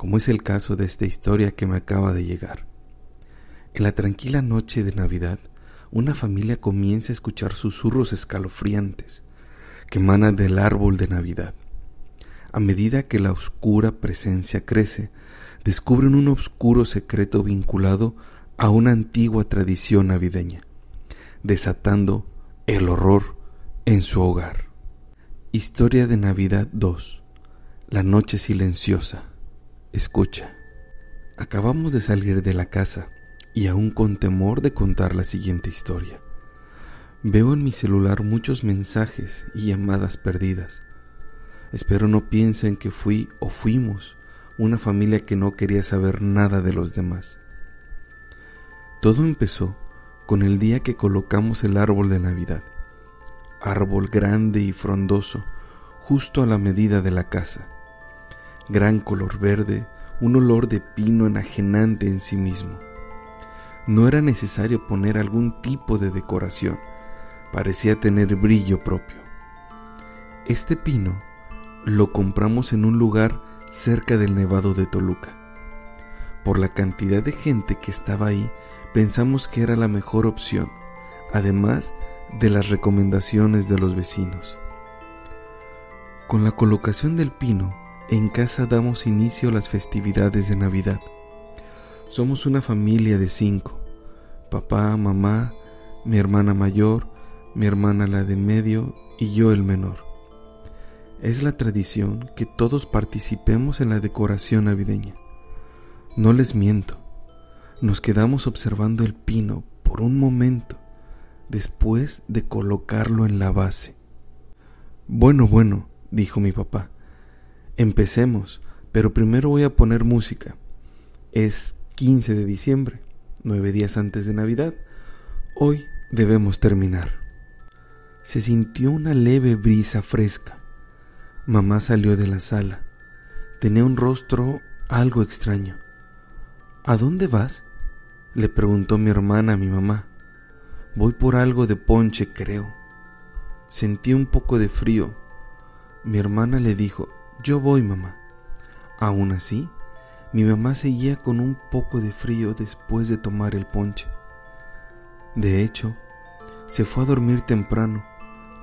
como es el caso de esta historia que me acaba de llegar. En la tranquila noche de Navidad, una familia comienza a escuchar susurros escalofriantes que emanan del árbol de Navidad. A medida que la oscura presencia crece, descubren un oscuro secreto vinculado a una antigua tradición navideña, desatando el horror en su hogar. Historia de Navidad 2. La noche silenciosa. Escucha. Acabamos de salir de la casa y aún con temor de contar la siguiente historia. Veo en mi celular muchos mensajes y llamadas perdidas. Espero no piensen que fui o fuimos una familia que no quería saber nada de los demás. Todo empezó con el día que colocamos el árbol de Navidad árbol grande y frondoso, justo a la medida de la casa. Gran color verde, un olor de pino enajenante en sí mismo. No era necesario poner algún tipo de decoración, parecía tener brillo propio. Este pino lo compramos en un lugar cerca del Nevado de Toluca. Por la cantidad de gente que estaba ahí, pensamos que era la mejor opción, además de las recomendaciones de los vecinos. Con la colocación del pino, en casa damos inicio a las festividades de Navidad. Somos una familia de cinco, papá, mamá, mi hermana mayor, mi hermana la de medio y yo el menor. Es la tradición que todos participemos en la decoración navideña. No les miento, nos quedamos observando el pino por un momento después de colocarlo en la base. Bueno, bueno, dijo mi papá. Empecemos, pero primero voy a poner música. Es 15 de diciembre, nueve días antes de Navidad. Hoy debemos terminar. Se sintió una leve brisa fresca. Mamá salió de la sala. Tenía un rostro algo extraño. ¿A dónde vas? le preguntó mi hermana a mi mamá. Voy por algo de ponche, creo. Sentí un poco de frío. Mi hermana le dijo, yo voy, mamá. Aún así, mi mamá seguía con un poco de frío después de tomar el ponche. De hecho, se fue a dormir temprano,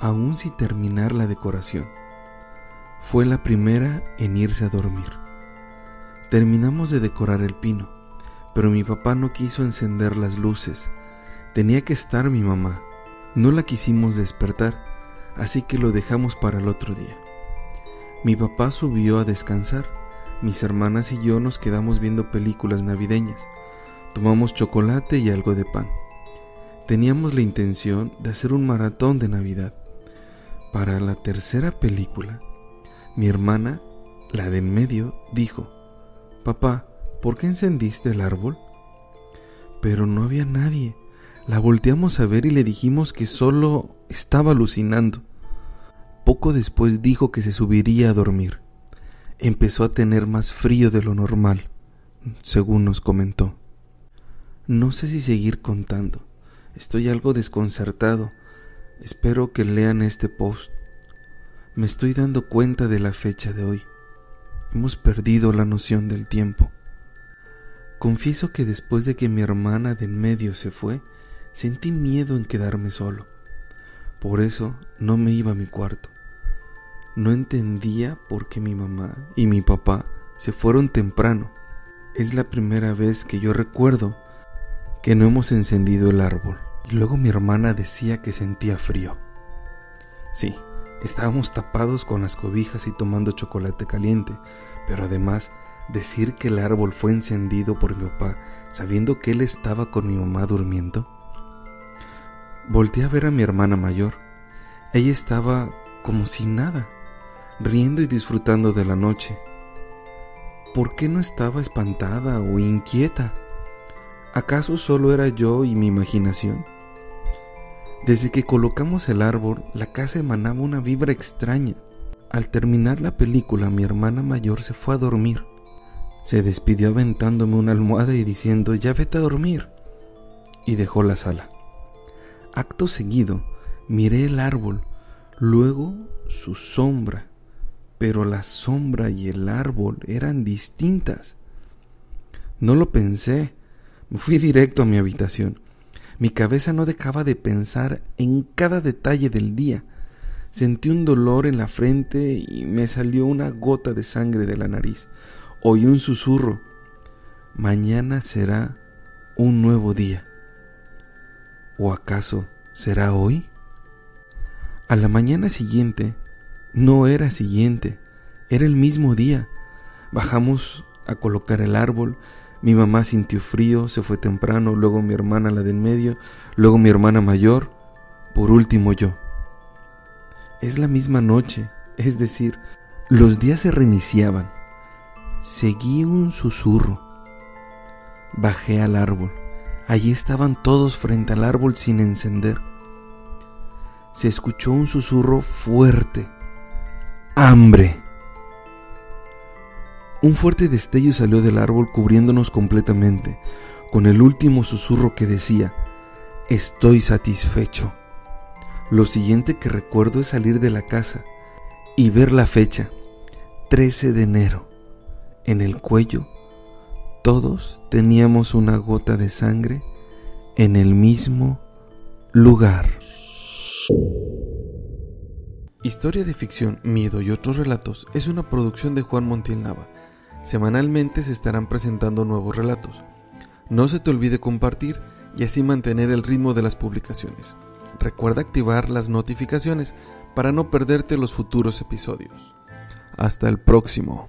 aún sin terminar la decoración. Fue la primera en irse a dormir. Terminamos de decorar el pino, pero mi papá no quiso encender las luces Tenía que estar mi mamá. No la quisimos despertar, así que lo dejamos para el otro día. Mi papá subió a descansar. Mis hermanas y yo nos quedamos viendo películas navideñas. Tomamos chocolate y algo de pan. Teníamos la intención de hacer un maratón de Navidad. Para la tercera película, mi hermana, la de en medio, dijo, Papá, ¿por qué encendiste el árbol? Pero no había nadie. La volteamos a ver y le dijimos que solo estaba alucinando. Poco después dijo que se subiría a dormir. Empezó a tener más frío de lo normal, según nos comentó. No sé si seguir contando. Estoy algo desconcertado. Espero que lean este post. Me estoy dando cuenta de la fecha de hoy. Hemos perdido la noción del tiempo. Confieso que después de que mi hermana de en medio se fue, Sentí miedo en quedarme solo. Por eso no me iba a mi cuarto. No entendía por qué mi mamá y mi papá se fueron temprano. Es la primera vez que yo recuerdo que no hemos encendido el árbol. Y luego mi hermana decía que sentía frío. Sí, estábamos tapados con las cobijas y tomando chocolate caliente, pero además decir que el árbol fue encendido por mi papá sabiendo que él estaba con mi mamá durmiendo Volté a ver a mi hermana mayor. Ella estaba como sin nada, riendo y disfrutando de la noche. ¿por qué no estaba espantada o inquieta? ¿Acaso solo era yo y mi imaginación? Desde que colocamos el árbol, la casa emanaba una vibra extraña. Al terminar la película, mi hermana mayor se fue a dormir. Se despidió aventándome una almohada y diciendo, ya vete a dormir. Y dejó la sala. Acto seguido, miré el árbol, luego su sombra, pero la sombra y el árbol eran distintas. No lo pensé, me fui directo a mi habitación. Mi cabeza no dejaba de pensar en cada detalle del día. Sentí un dolor en la frente y me salió una gota de sangre de la nariz. Oí un susurro. Mañana será un nuevo día. ¿O acaso será hoy? A la mañana siguiente, no era siguiente, era el mismo día. Bajamos a colocar el árbol, mi mamá sintió frío, se fue temprano, luego mi hermana la del medio, luego mi hermana mayor, por último yo. Es la misma noche, es decir, los días se reiniciaban. Seguí un susurro. Bajé al árbol. Allí estaban todos frente al árbol sin encender. Se escuchó un susurro fuerte. ¡Hambre! Un fuerte destello salió del árbol cubriéndonos completamente, con el último susurro que decía, Estoy satisfecho. Lo siguiente que recuerdo es salir de la casa y ver la fecha, 13 de enero. En el cuello, todos teníamos una gota de sangre en el mismo lugar. Historia de ficción, miedo y otros relatos es una producción de Juan Montiel Nava Semanalmente se estarán presentando nuevos relatos. No se te olvide compartir y así mantener el ritmo de las publicaciones. Recuerda activar las notificaciones para no perderte los futuros episodios. Hasta el próximo.